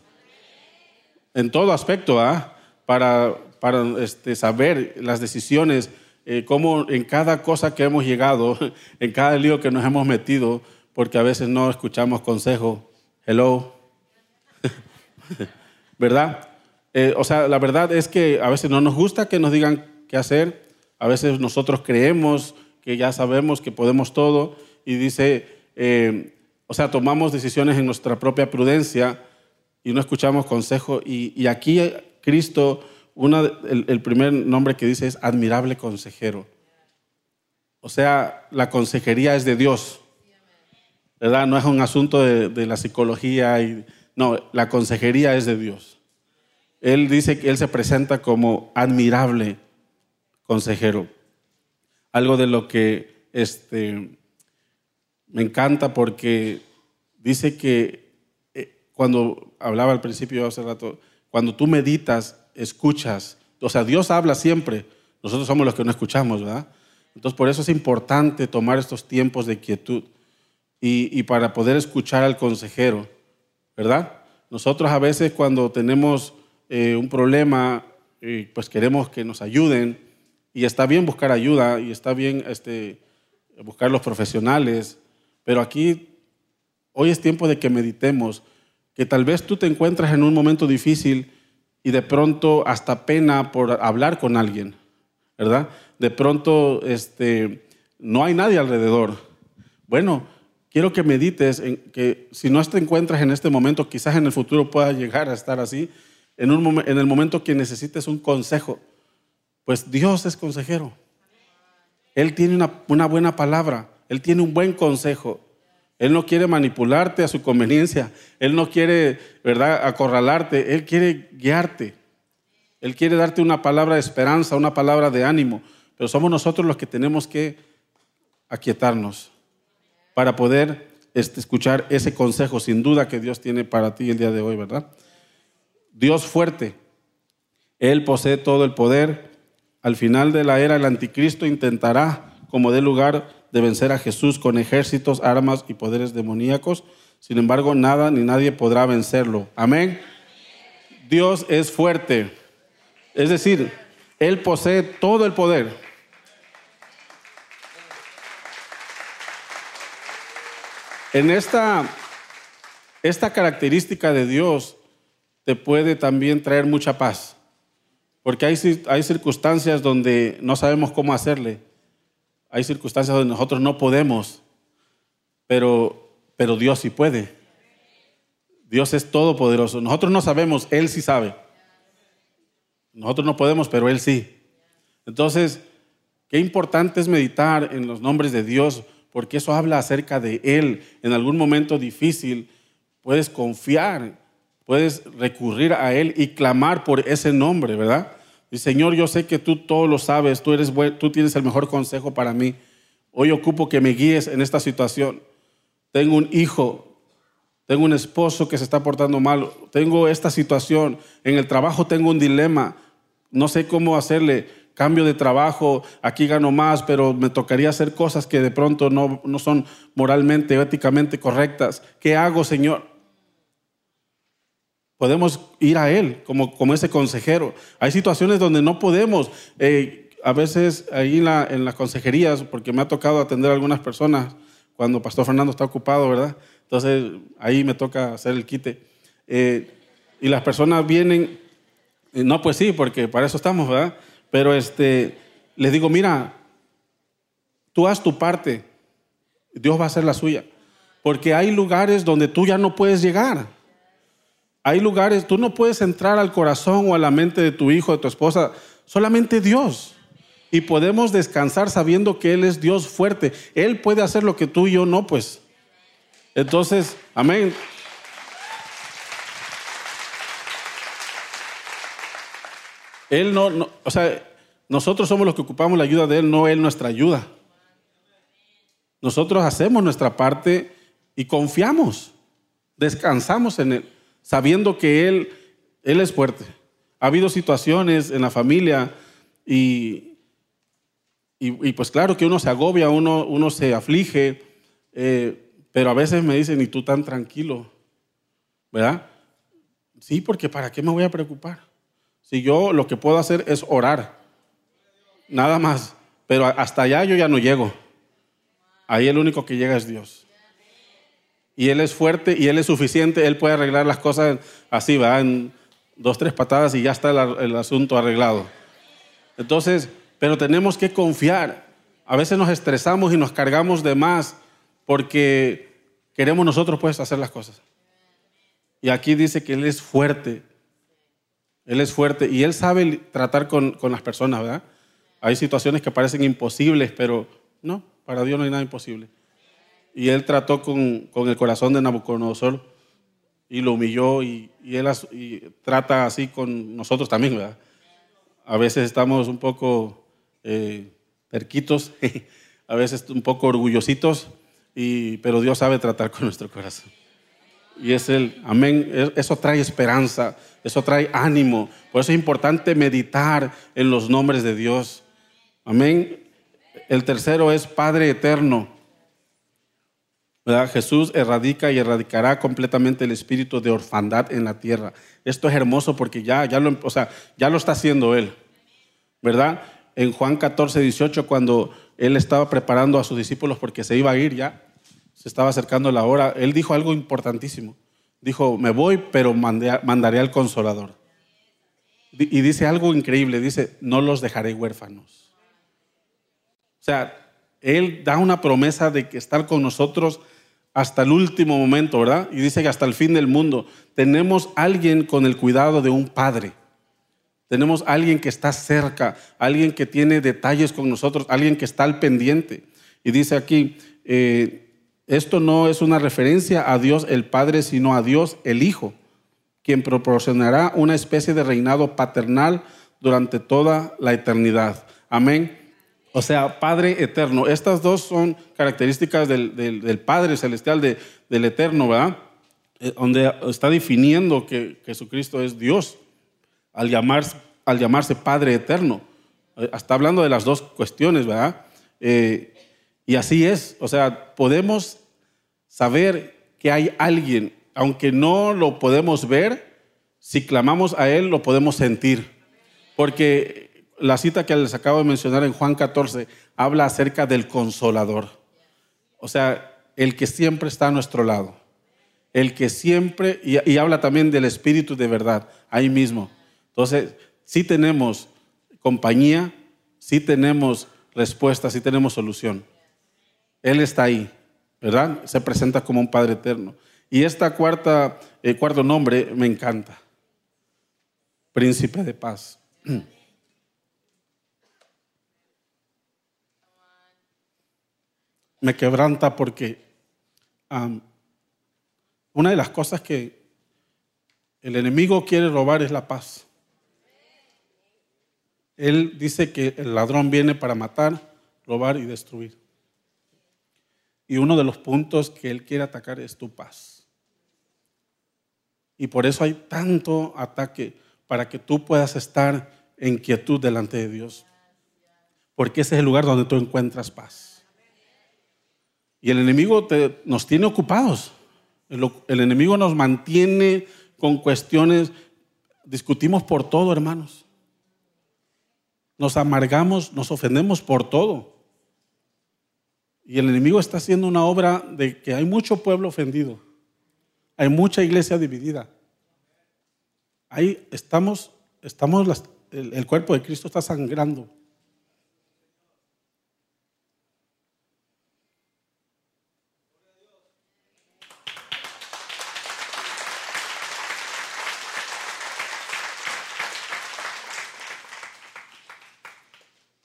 En todo aspecto, ¿ah? Para, para este, saber las decisiones, eh, cómo en cada cosa que hemos llegado, *laughs* en cada lío que nos hemos metido, porque a veces no escuchamos consejo. Hello. *laughs* ¿verdad? Eh, o sea, la verdad es que a veces no nos gusta que nos digan qué hacer, a veces nosotros creemos que ya sabemos que podemos todo y dice, eh, o sea, tomamos decisiones en nuestra propia prudencia y no escuchamos consejo. Y, aquí Cristo, el, el primer nombre que dice es admirable consejero. O sea, la consejería es de Dios. ¿Verdad? No es un asunto de, de, la psicología. Y, no, la consejería es de Dios. Él dice que Él se presenta como admirable consejero. Algo de lo que este, me encanta porque dice que eh, cuando hablaba al principio hace rato, cuando tú meditas, escuchas, o sea, Dios habla siempre, nosotros somos los que no escuchamos, ¿verdad? Entonces por eso es importante tomar estos tiempos de quietud y, para poder escuchar al consejero, ¿verdad? Nosotros a veces cuando tenemos eh, un problema, eh, pues queremos que nos ayuden y está bien buscar ayuda y está bien este, buscar los profesionales, pero aquí hoy es tiempo de que meditemos, que tal vez tú te encuentras en un momento difícil y de pronto hasta pena por hablar con alguien, ¿verdad? De pronto este, no hay nadie alrededor. Bueno, quiero que medites en que si no te encuentras en este momento, quizás en el futuro pueda llegar a estar así, en el momento que necesites un consejo, pues Dios es consejero. Él tiene una, una buena palabra. Él tiene un buen consejo. Él no quiere manipularte a su conveniencia. Él no quiere, ¿verdad?, acorralarte. Él quiere guiarte. Él quiere darte una palabra de esperanza, una palabra de ánimo. Pero somos nosotros los que tenemos que aquietarnos para poder este, escuchar ese consejo sin duda que Dios tiene para ti el día de hoy, ¿verdad? Dios fuerte. Él posee todo el poder. Al final de la era, el anticristo intentará, como dé lugar, de vencer a Jesús con ejércitos, armas y poderes demoníacos. Sin embargo, nada ni nadie podrá vencerlo. Amén. Dios es fuerte. Es decir, Él posee todo el poder. En esta, esta característica de Dios te puede también traer mucha paz. Porque hay, hay circunstancias donde no sabemos cómo hacerle hay circunstancias donde nosotros no podemos, pero, pero Dios sí puede. Dios es todopoderoso. Nosotros no sabemos, Él sí sabe. Nosotros no podemos, pero Él sí. Entonces, qué importante es meditar en los nombres de Dios, porque eso habla acerca de Él. En algún momento difícil puedes confiar, puedes recurrir a Él y clamar por ese nombre, ¿verdad? Y Señor, yo sé que tú todo lo sabes, tú, eres tú tienes el mejor consejo para mí. Hoy ocupo que me guíes en esta situación. Tengo un hijo, tengo un esposo que se está portando mal, tengo esta situación, en el trabajo tengo un dilema, no sé cómo hacerle, cambio de trabajo, aquí gano más, pero me tocaría hacer cosas que de pronto no, no son moralmente, éticamente correctas. ¿Qué hago, Señor? Podemos ir a Él como, como ese consejero. Hay situaciones donde no podemos. Eh, a veces ahí en, la, en, las consejerías, porque me ha tocado atender a algunas personas cuando Pastor Fernando está ocupado, ¿verdad? Entonces ahí me toca hacer el quite. Eh, y las personas vienen, no, pues sí, porque para eso estamos, ¿verdad? Pero este, les digo, mira, tú haz tu parte, Dios va a hacer la suya. Porque hay lugares donde tú ya no puedes llegar. Hay lugares, tú no puedes entrar al corazón o a la mente de tu hijo, de tu esposa, solamente Dios. Y podemos descansar sabiendo que Él es Dios fuerte. Él puede hacer lo que tú y yo no, pues. Entonces, amén. Él no, o sea, nosotros somos los que ocupamos la ayuda de Él, no Él nuestra ayuda. Nosotros hacemos nuestra parte y confiamos, descansamos en Él sabiendo que Él, Él es fuerte. Ha habido situaciones en la familia y, y, pues claro que uno se agobia, uno, uno se aflige, eh, pero a veces me dicen, y tú tan tranquilo, ¿verdad? Sí, porque ¿para qué me voy a preocupar? Si yo lo que puedo hacer es orar, nada más, pero hasta allá yo ya no llego. Ahí el único que llega es Dios. y Él es fuerte y Él es suficiente, Él puede arreglar las cosas así, va en dos, tres patadas y ya está el, asunto arreglado. Entonces, pero tenemos que confiar. A veces nos estresamos y nos cargamos de más porque queremos nosotros pues hacer las cosas. Y aquí dice que Él es fuerte. Él es fuerte y Él sabe tratar con, con las personas, ¿verdad? Hay situaciones que parecen imposibles, pero no, para Dios no hay nada imposible. Y Él trató con, con el corazón de Nabucodonosor y lo humilló y, y Él trata así con nosotros también, ¿verdad? A veces estamos un poco eh, *laughs* a veces un poco orgullositos, y, pero Dios sabe tratar con nuestro corazón. Y es el, amén, eso trae esperanza, eso trae ánimo. Por eso es importante meditar en los nombres de Dios. Amén. El tercero es Padre eterno. Jesús erradica y erradicará completamente el espíritu de orfandad en la tierra. Esto es hermoso porque ya, ya, lo, o sea, ya lo está haciendo Él. ¿Verdad? En Juan 14, 18, cuando Él estaba preparando a sus discípulos porque se iba a ir ya, se estaba acercando la hora, Él dijo algo importantísimo. Dijo, me voy, pero mandaré al consolador. Y dice algo increíble, dice, no los dejaré huérfanos. O sea, Él da una promesa de que estar con nosotros hasta el último momento, ¿verdad? Y dice que hasta el fin del mundo. Tenemos alguien con el cuidado de un padre. Tenemos alguien que está cerca, alguien que tiene detalles con nosotros, alguien que está al pendiente. Y dice aquí, eh, esto no es una referencia a Dios el Padre, sino a Dios el Hijo, quien proporcionará una especie de reinado paternal durante toda la eternidad. Amén. O sea, Padre eterno. Estas dos son características del, Padre celestial, del eterno, ¿verdad? Eh, donde está definiendo que Jesucristo es Dios al llamarse, al llamarse Padre eterno. Eh, está hablando de las dos cuestiones, ¿verdad? Eh, y así es. O sea, podemos saber que hay alguien, aunque no lo podemos ver, si clamamos a Él lo podemos sentir. Porque la cita que les acabo de mencionar en Juan 14 habla acerca del consolador. O sea, el que siempre está a nuestro lado. El que siempre, y, habla también del Espíritu de verdad, ahí mismo. Entonces, sí tenemos compañía, sí tenemos respuesta, sí tenemos solución. Él está ahí, ¿verdad? Se presenta como un Padre eterno. Y esta cuarta, eh, cuarto nombre me encanta. Príncipe de paz. *clears throat* me quebranta porque una de las cosas que el enemigo quiere robar es la paz. Él dice que el ladrón viene para matar, robar y destruir. Y uno de los puntos que él quiere atacar es tu paz. Y por eso hay tanto ataque para que tú puedas estar en quietud delante de Dios. Porque ese es el lugar donde tú encuentras paz. Y el enemigo nos tiene ocupados. El, el enemigo nos mantiene con cuestiones, discutimos por todo, hermanos. Nos amargamos, nos ofendemos por todo. Y el enemigo está haciendo una obra de que hay mucho pueblo ofendido. Hay mucha iglesia dividida. Ahí estamos, estamos el cuerpo de Cristo está sangrando.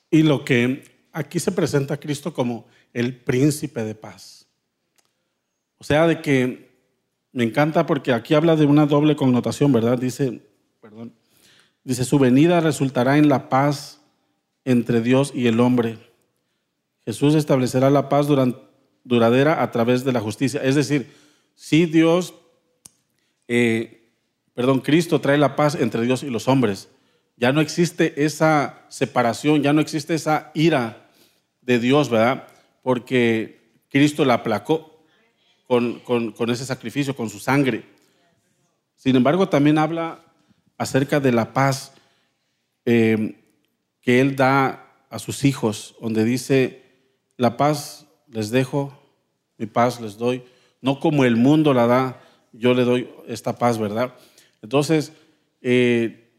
Y lo que aquí se presenta a Cristo como el príncipe de paz. O sea, de que me encanta porque aquí habla de una doble connotación, ¿verdad? Dice, perdón, dice, su venida resultará en la paz entre Dios y el hombre. Jesús establecerá la paz duradera a través de la justicia. Es decir, si Dios, eh, perdón, Cristo trae la paz entre Dios y los hombres, ya no existe esa separación, ya no existe esa ira de Dios, ¿verdad? Porque Cristo la aplacó con, ese sacrificio, con su sangre. Sin embargo, también habla acerca de la paz eh, que Él da a sus hijos, donde dice, la paz les dejo, mi paz les doy. no como el mundo la da, yo le doy esta paz, ¿verdad? Entonces, eh,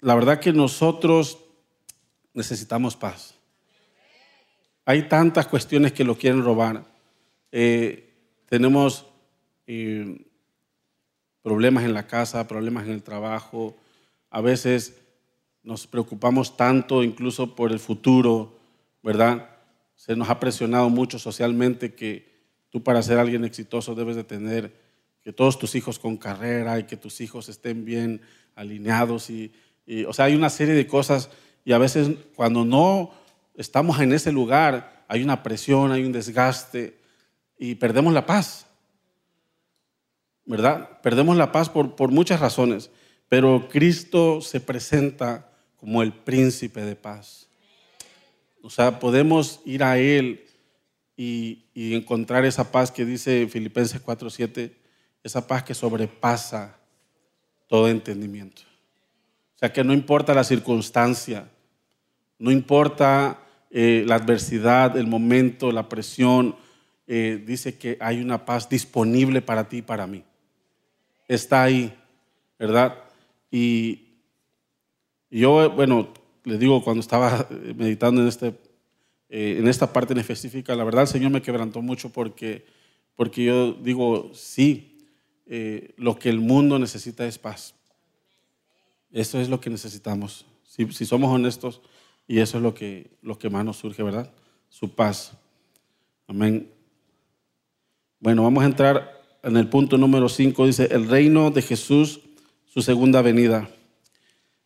la verdad que nosotros necesitamos paz. Hay tantas cuestiones que lo quieren robar. Eh, tenemos eh, problemas en la casa, problemas en el trabajo. A veces nos preocupamos tanto incluso por el futuro, ¿verdad? Se nos ha presionado mucho socialmente que tú para ser alguien exitoso debes de tener que todos tus hijos con carrera y que tus hijos estén bien alineados y, y o sea, hay una serie de cosas y a veces cuando no estamos en ese lugar, hay una presión, hay un desgaste y perdemos la paz. ¿Verdad? Perdemos la paz por, por muchas razones, pero Cristo se presenta como el príncipe de paz. O sea, podemos ir a Él y, y encontrar esa paz que dice Filipenses 4:7, esa paz que sobrepasa todo entendimiento. O sea, que no importa la circunstancia, no importa eh, la adversidad, el momento, la presión, eh, dice que hay una paz disponible para ti y para mí. Está ahí, ¿verdad? Y yo, bueno, le digo, cuando estaba meditando en, este, eh, en esta parte en específica, la verdad el Señor me quebrantó mucho porque, porque yo digo, sí, lo que el mundo necesita es paz. Eso es lo que necesitamos. Si, si somos honestos, y eso es lo que, lo que más nos surge, ¿verdad? Su paz. Amén. Bueno, vamos a entrar en el punto número 5. Dice, el reino de Jesús, su segunda venida.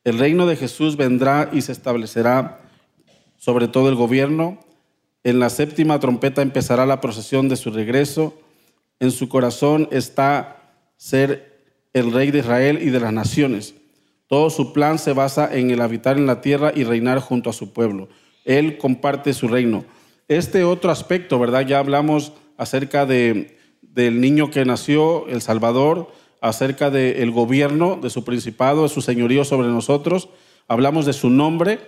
El reino de Jesús vendrá y se establecerá sobre todo el gobierno. En la séptima trompeta empezará la procesión de su regreso. En su corazón está ser el rey de Israel y de las naciones. Todo su plan se basa en el habitar en la tierra y reinar junto a su pueblo. Él comparte su reino. Este otro aspecto, ¿verdad? Ya hablamos acerca de, del niño que nació, el Salvador, acerca del gobierno, de su principado, de su señorío sobre nosotros. Hablamos de su nombre,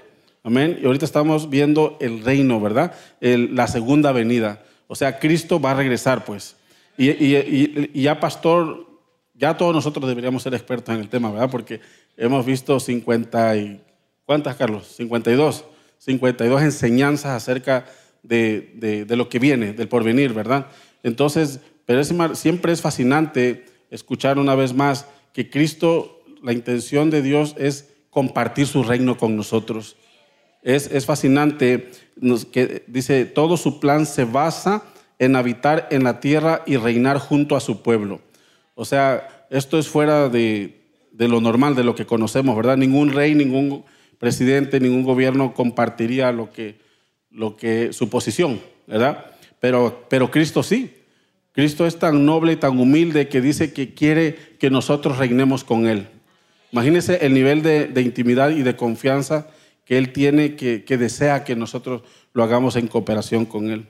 amén. Y ahorita estamos viendo el reino, ¿verdad? la segunda venida. O sea, Cristo va a regresar, pues. Y, y ya, pastor, ya todos nosotros deberíamos ser expertos en el tema, ¿verdad? Porque hemos visto 50 y... ¿Cuántas, Carlos? 52. 52 enseñanzas acerca de, lo que viene, del porvenir, ¿verdad? Entonces, pero siempre es fascinante escuchar una vez más que Cristo, la intención de Dios es compartir su reino con nosotros. Es, es fascinante que dice, todo su plan se basa en habitar en la tierra y reinar junto a su pueblo. O sea, esto es fuera de, de lo normal, de lo que conocemos, ¿verdad? Ningún rey, ningún presidente, ningún gobierno compartiría lo que, lo que su posición, ¿verdad? Pero, pero Cristo sí. Cristo es tan noble y tan humilde que dice que quiere que nosotros reinemos con Él. Imagínense el nivel de, intimidad y de confianza que Él tiene, que, que desea que nosotros lo hagamos en cooperación con Él.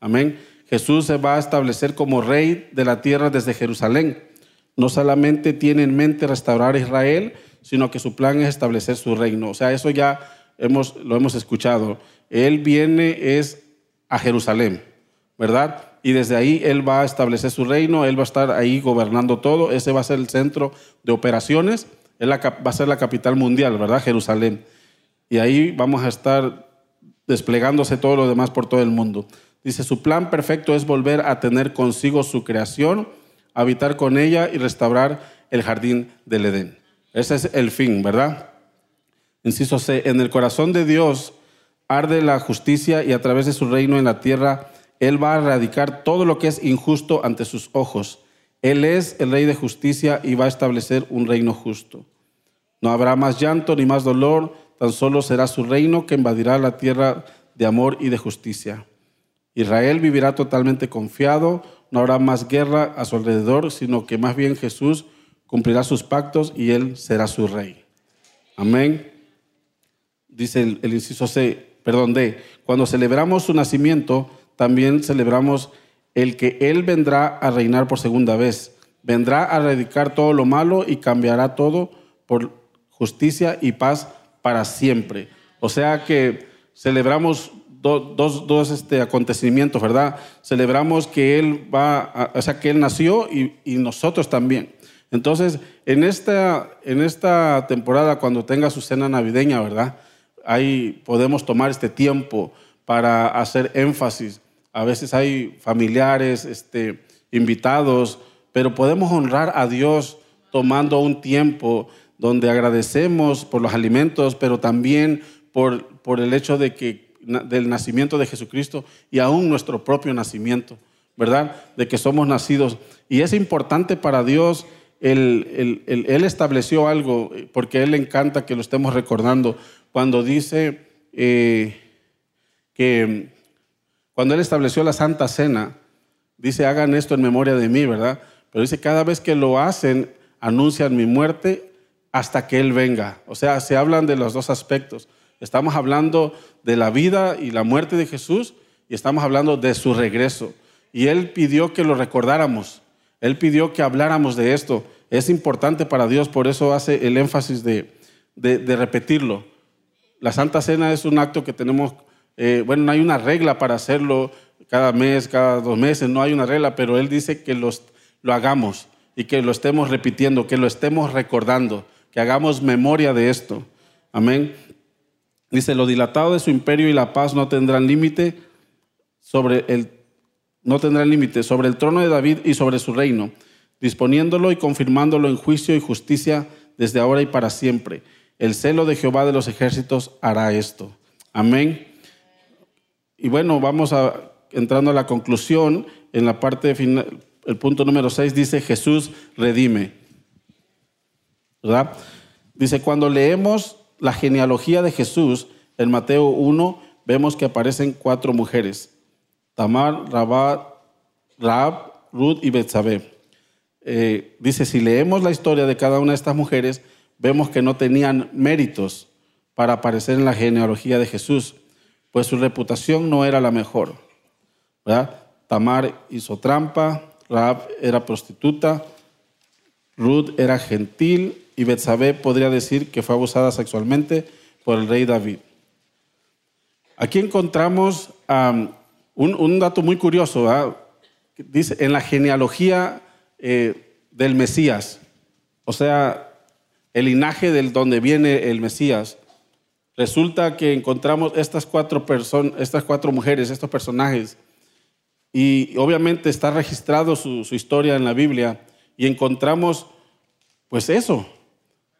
Amén. Jesús se va a establecer como rey de la tierra desde Jerusalén no solamente tiene en mente restaurar Israel, sino que su plan es establecer su reino. O sea, eso ya hemos, lo hemos escuchado. Él viene es a Jerusalén, ¿verdad? Y desde ahí Él va a establecer su reino, Él va a estar ahí gobernando todo, ese va a ser el centro de operaciones, Él va a ser la capital mundial, ¿verdad? Jerusalén. Y ahí vamos a estar desplegándose todo lo demás por todo el mundo. Dice, su plan perfecto es volver a tener consigo su creación habitar con ella y restaurar el jardín del Edén. Ese es el fin, ¿verdad? Inciso C, en el corazón de Dios arde la justicia y a través de su reino en la tierra, Él va a erradicar todo lo que es injusto ante sus ojos. Él es el rey de justicia y va a establecer un reino justo. No habrá más llanto ni más dolor, tan solo será su reino que invadirá la tierra de amor y de justicia. Israel vivirá totalmente confiado, no habrá más guerra a su alrededor, sino que más bien Jesús cumplirá sus pactos y Él será su rey. Amén. Dice el, inciso C, perdón, D. Cuando celebramos su nacimiento, también celebramos el que Él vendrá a reinar por segunda vez. Vendrá a erradicar todo lo malo y cambiará todo por justicia y paz para siempre. O sea que celebramos dos, dos este, acontecimientos, ¿verdad? Celebramos que Él va, o sea, que Él nació y, y, nosotros también. Entonces, en esta, en esta temporada, cuando tenga su cena navideña, ¿verdad? Ahí podemos tomar este tiempo para hacer énfasis. A veces hay familiares, este, invitados, pero podemos honrar a Dios tomando un tiempo donde agradecemos por los alimentos, pero también por, por el hecho de que, del nacimiento de Jesucristo y aún nuestro propio nacimiento, ¿verdad? De que somos nacidos. Y es importante para Dios, Él, estableció algo, porque a Él le encanta que lo estemos recordando, cuando dice eh, que cuando Él estableció la Santa Cena, dice, hagan esto en memoria de mí, ¿verdad? Pero dice, cada vez que lo hacen, anuncian mi muerte hasta que Él venga. O sea, se hablan de los dos aspectos. Estamos hablando de la vida y la muerte de Jesús y estamos hablando de su regreso. Y Él pidió que lo recordáramos. Él pidió que habláramos de esto. Es importante para Dios, por eso hace el énfasis de, de, repetirlo. La Santa Cena es un acto que tenemos, eh, bueno, no hay una regla para hacerlo cada mes, cada dos meses, no hay una regla, pero Él dice que los, lo hagamos y que lo estemos repitiendo, que lo estemos recordando, que hagamos memoria de esto. Amén. Dice, lo dilatado de su imperio y la paz no tendrán límite sobre el no tendrán límite sobre el trono de David y sobre su reino, disponiéndolo y confirmándolo en juicio y justicia desde ahora y para siempre. El celo de Jehová de los ejércitos hará esto. Amén. Y bueno, vamos a entrando a la conclusión, en la parte final, el punto número 6 dice Jesús redime. ¿Verdad? Dice, cuando leemos la genealogía de Jesús en Mateo 1, vemos que aparecen cuatro mujeres. Tamar, Rabat, Raab, Ruth y Betsabé. Eh, dice, si leemos la historia de cada una de estas mujeres, vemos que no tenían méritos para aparecer en la genealogía de Jesús, pues su reputación no era la mejor. Tamar hizo trampa, Raab era prostituta, Ruth era gentil y Betsabé podría decir que fue abusada sexualmente por el rey David. Aquí encontramos un, dato muy curioso. Dice, en la genealogía eh, del Mesías, o sea, el linaje del donde viene el Mesías, resulta que encontramos estas cuatro, personas, estas cuatro mujeres, estos personajes, y obviamente está registrado su, historia en la Biblia y encontramos pues eso,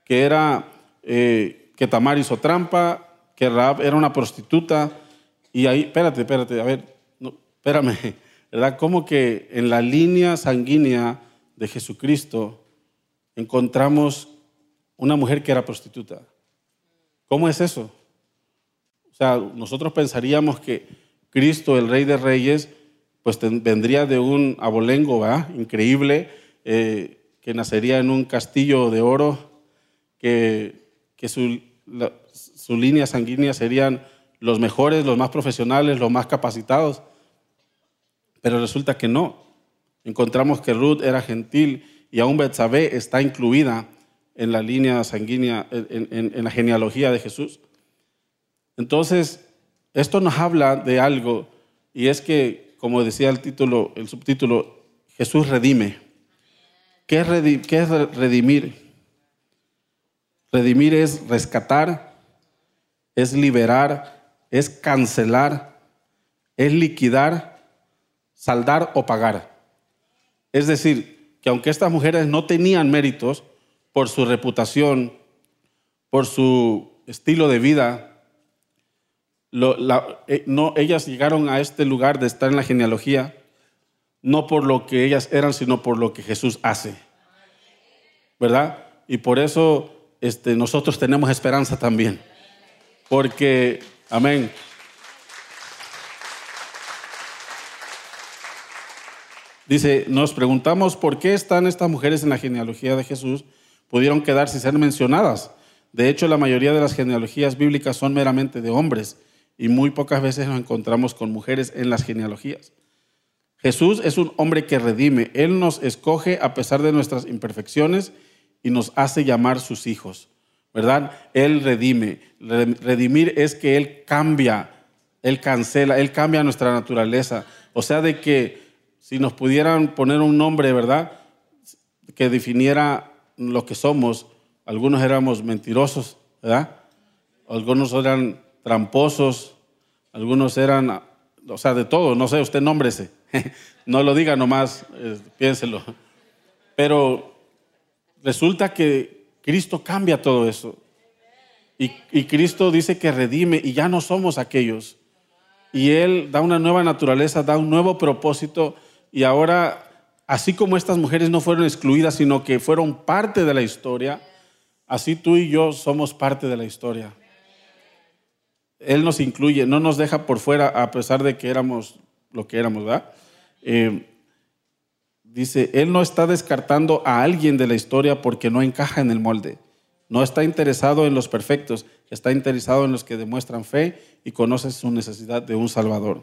que era eh, que Tamar hizo trampa, que Raab era una prostituta y ahí, espérate, espérate, a ver, no, espérame, *laughs* ¿verdad? Como que en la línea sanguínea de Jesucristo encontramos una mujer que era prostituta. ¿Cómo es eso? O sea, nosotros pensaríamos que Cristo, el Rey de Reyes, pues vendría de un abolengo increíble, eh, que nacería en un castillo de oro, que, su, su línea sanguínea serían los mejores, los más profesionales, los más capacitados. Pero resulta que no. Encontramos que Ruth era gentil y aún Betsabé está incluida en la línea sanguínea, en la genealogía de Jesús. Entonces, esto nos habla de algo y es que como decía el título, el subtítulo, Jesús redime. ¿Qué es, redimir? Redimir es rescatar, es liberar, es cancelar, es liquidar, saldar o pagar. Es decir, que aunque estas mujeres no tenían méritos por su reputación, por su estilo de vida, eh, no, ellas llegaron a este lugar de estar en la genealogía no por lo que ellas eran, sino por lo que Jesús hace. ¿Verdad? Y por eso este, nosotros tenemos esperanza también. Porque, amén. Dice, nos preguntamos por qué están estas mujeres en la genealogía de Jesús, pudieron quedar sin ser mencionadas. De hecho, la mayoría de las genealogías bíblicas son meramente de hombres y muy pocas veces nos encontramos con mujeres en las genealogías. Jesús es un hombre que redime. Él nos escoge a pesar de nuestras imperfecciones y nos hace llamar sus hijos, ¿verdad? Él redime. Redimir es que Él cambia Él cancela, Él cambia nuestra naturaleza. O sea, de que si nos pudieran poner un nombre, ¿verdad? Que definiera lo que somos, algunos éramos mentirosos, ¿verdad? Algunos eran tramposos, algunos eran, o sea, de todo, no sé, usted nómbrese. *laughs* no lo diga nomás, eh, piénselo. Pero resulta que Cristo cambia todo eso. Y, Cristo dice que redime y ya no somos aquellos. Y Él da una nueva naturaleza, da un nuevo propósito. Y ahora, así como estas mujeres no fueron excluidas, sino que fueron parte de la historia, así tú y yo somos parte de la historia. Él nos incluye, no nos deja por fuera a pesar de que éramos lo que éramos, ¿verdad? Eh, dice, Él no está descartando a alguien de la historia porque no encaja en el molde. No está interesado en los perfectos, está interesado en los que demuestran fe y conocen su necesidad de un Salvador.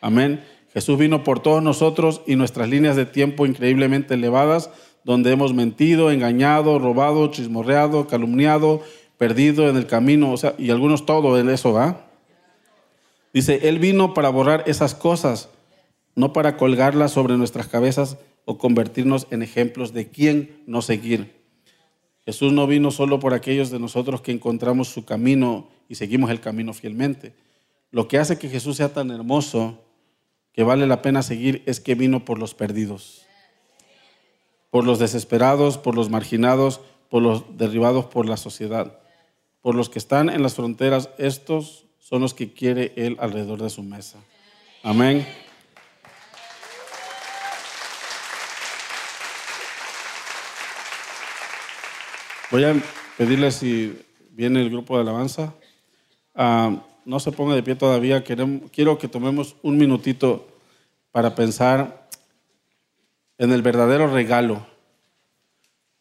Amén. Jesús vino por todos nosotros y nuestras líneas de tiempo increíblemente elevadas, donde hemos mentido, engañado, robado, chismorreado, calumniado, perdido en el camino, o sea, y algunos todo en eso, ¿va? Dice, Él vino para borrar esas cosas, no para colgarlas sobre nuestras cabezas o convertirnos en ejemplos de quién no seguir. Jesús no vino solo por aquellos de nosotros que encontramos su camino y seguimos el camino fielmente. Lo que hace que Jesús sea tan hermoso, que vale la pena seguir, es que vino por los perdidos, por los desesperados, por los marginados, por los derribados por la sociedad, por los que están en las fronteras. Estos son los que quiere Él alrededor de su mesa. Amén. Voy a pedirle si viene el grupo de alabanza. Ah, no se ponga de pie todavía. quiero que tomemos un minutito para pensar en el verdadero regalo.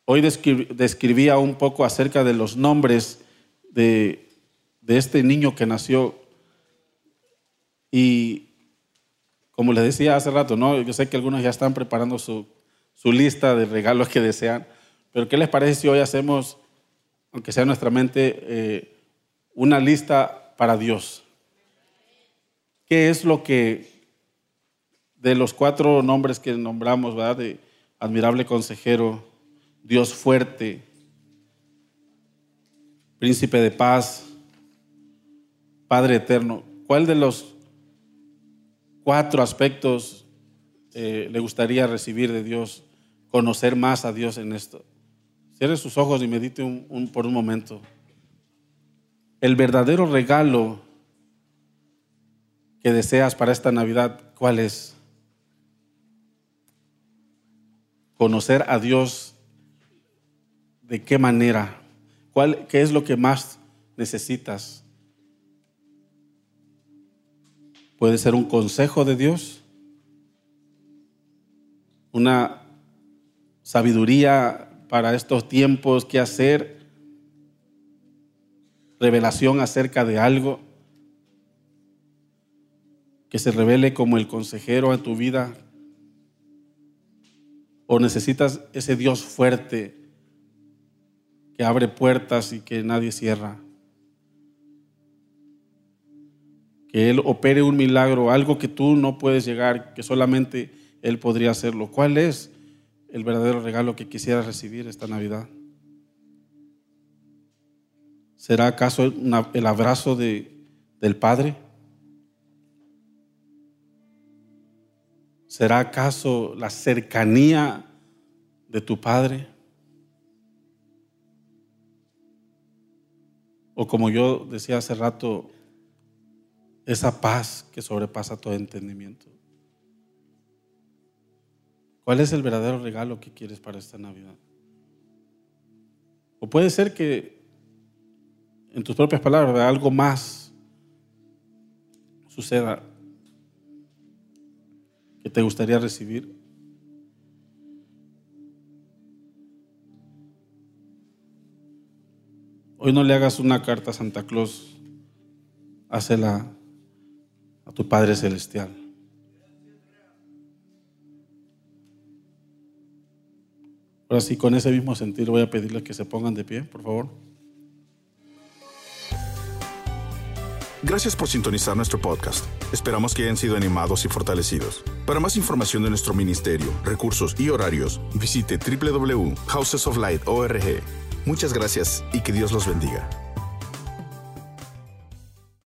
Hoy describía un poco acerca de los nombres de, este niño que nació. Y como les decía hace rato, ¿no? yo sé que algunos ya están preparando su lista de regalos que desean. Pero ¿qué les parece si hoy hacemos, aunque sea en nuestra mente, eh, una lista para Dios? ¿Qué es lo que de los cuatro nombres que nombramos, ¿verdad? De admirable consejero, Dios fuerte, príncipe de paz, Padre eterno, ¿cuál de los cuatro aspectos eh, le gustaría recibir de Dios, conocer más a Dios en esto? Cierre sus ojos y medite por un momento. El verdadero regalo que deseas para esta Navidad, ¿cuál es? Conocer a Dios de qué manera, ¿Cuál, qué es lo que más necesitas. Puede ser un consejo de Dios, una sabiduría para estos tiempos, qué hacer, revelación acerca de algo, que se revele como el consejero en tu vida, o necesitas ese Dios fuerte que abre puertas y que nadie cierra. Que Él opere un milagro, algo que tú no puedes llegar, que solamente Él podría hacerlo. ¿Cuál es? El verdadero regalo que quisiera recibir esta Navidad? ¿Será acaso el abrazo de, del Padre? ¿Será acaso la cercanía de tu Padre? O como yo decía hace rato, esa paz que sobrepasa todo entendimiento. ¿Cuál es el verdadero regalo que quieres para esta Navidad? O puede ser que, en tus propias palabras, algo más suceda que te gustaría recibir. Hoy no le hagas una carta a Santa Claus, hácela a tu Padre Celestial. Ahora sí, con ese mismo sentido voy a pedirles que se pongan de pie, por favor. Gracias por sintonizar nuestro podcast. Esperamos que hayan sido animados y fortalecidos. Para más información de nuestro ministerio, recursos y horarios, visite www.housesoflight.org. Muchas gracias y que Dios los bendiga.